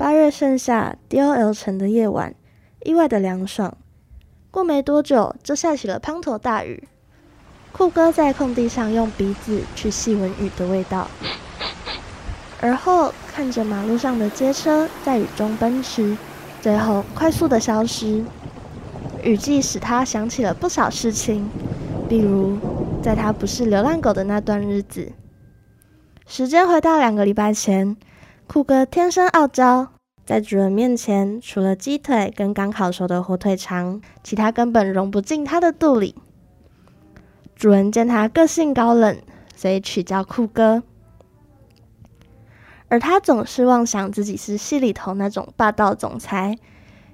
八月盛夏，D.O.L 城的夜晚意外的凉爽。过没多久，就下起了滂沱大雨。酷哥在空地上用鼻子去细闻雨的味道，而后看着马路上的街车在雨中奔驰，最后快速的消失。雨季使他想起了不少事情，比如在他不是流浪狗的那段日子。时间回到两个礼拜前，酷哥天生傲娇，在主人面前，除了鸡腿跟刚烤熟的火腿肠，其他根本融不进他的肚里。主人见他个性高冷，所以取叫酷哥。而他总是妄想自己是戏里头那种霸道总裁，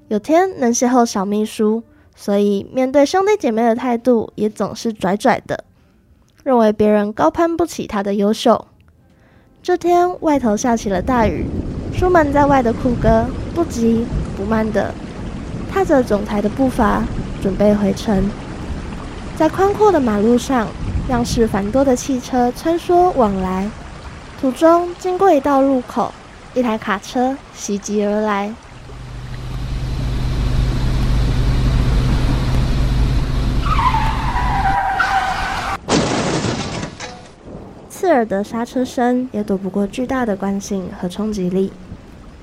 有天能邂逅小秘书。所以，面对兄弟姐妹的态度也总是拽拽的，认为别人高攀不起他的优秀。这天，外头下起了大雨，出门在外的酷哥不急不慢的踏着总裁的步伐，准备回城。在宽阔的马路上，样式繁多的汽车穿梭往来，途中经过一道路口，一台卡车袭击而来。刺耳的刹车声也躲不过巨大的惯性和冲击力，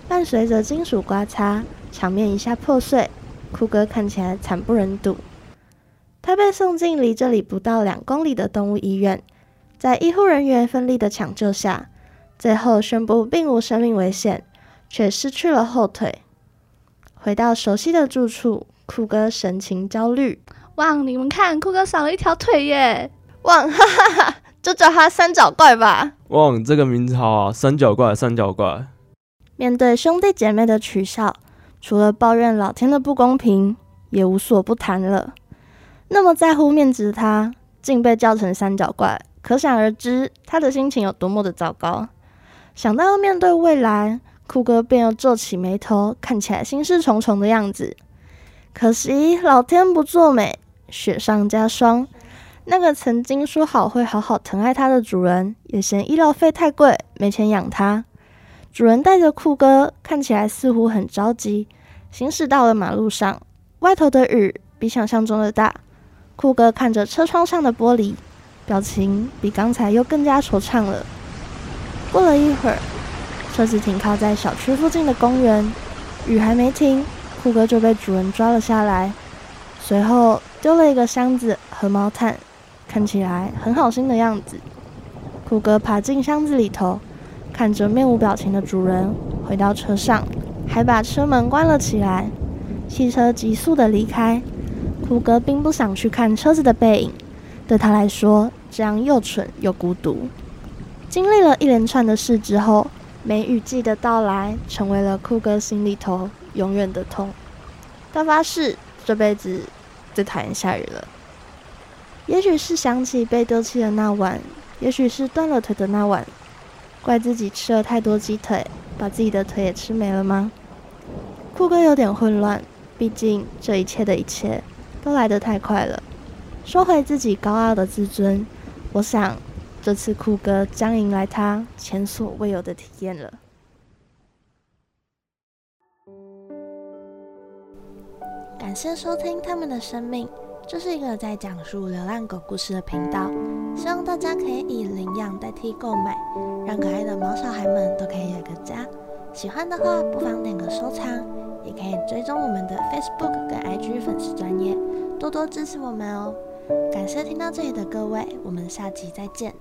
伴随着金属刮擦，场面一下破碎。酷哥看起来惨不忍睹。他被送进离这里不到两公里的动物医院，在医护人员奋力的抢救下，最后宣布并无生命危险，却失去了后腿。回到熟悉的住处，酷哥神情焦虑。哇，你们看，酷哥少了一条腿耶！哇，哈哈哈。就叫他三角怪吧。哇，这个名字好啊！三角怪，三角怪。面对兄弟姐妹的取笑，除了抱怨老天的不公平，也无所不谈了。那么在乎面子的他，竟被叫成三角怪，可想而知他的心情有多么的糟糕。想到要面对未来，酷哥便又皱起眉头，看起来心事重重的样子。可惜老天不作美，雪上加霜。那个曾经说好会好好疼爱它的主人，也嫌医疗费太贵，没钱养它。主人带着酷哥，看起来似乎很着急，行驶到了马路上。外头的雨比想象中的大。酷哥看着车窗上的玻璃，表情比刚才又更加惆怅了。过了一会儿，车子停靠在小区附近的公园，雨还没停，酷哥就被主人抓了下来，随后丢了一个箱子和毛毯。看起来很好心的样子，酷哥爬进箱子里头，看着面无表情的主人，回到车上，还把车门关了起来。汽车急速的离开，酷哥并不想去看车子的背影，对他来说，这样又蠢又孤独。经历了一连串的事之后，梅雨季的到来成为了酷哥心里头永远的痛。他发誓这辈子最讨厌下雨了。也许是想起被丢弃的那晚，也许是断了腿的那晚，怪自己吃了太多鸡腿，把自己的腿也吃没了吗？酷哥有点混乱，毕竟这一切的一切都来得太快了。收回自己高傲的自尊，我想这次酷哥将迎来他前所未有的体验了。感谢收听他们的生命。这是一个在讲述流浪狗故事的频道，希望大家可以以领养代替购买，让可爱的毛小孩们都可以有个家。喜欢的话，不妨点个收藏，也可以追踪我们的 Facebook 跟 IG 粉丝专业，多多支持我们哦。感谢听到这里的各位，我们下集再见。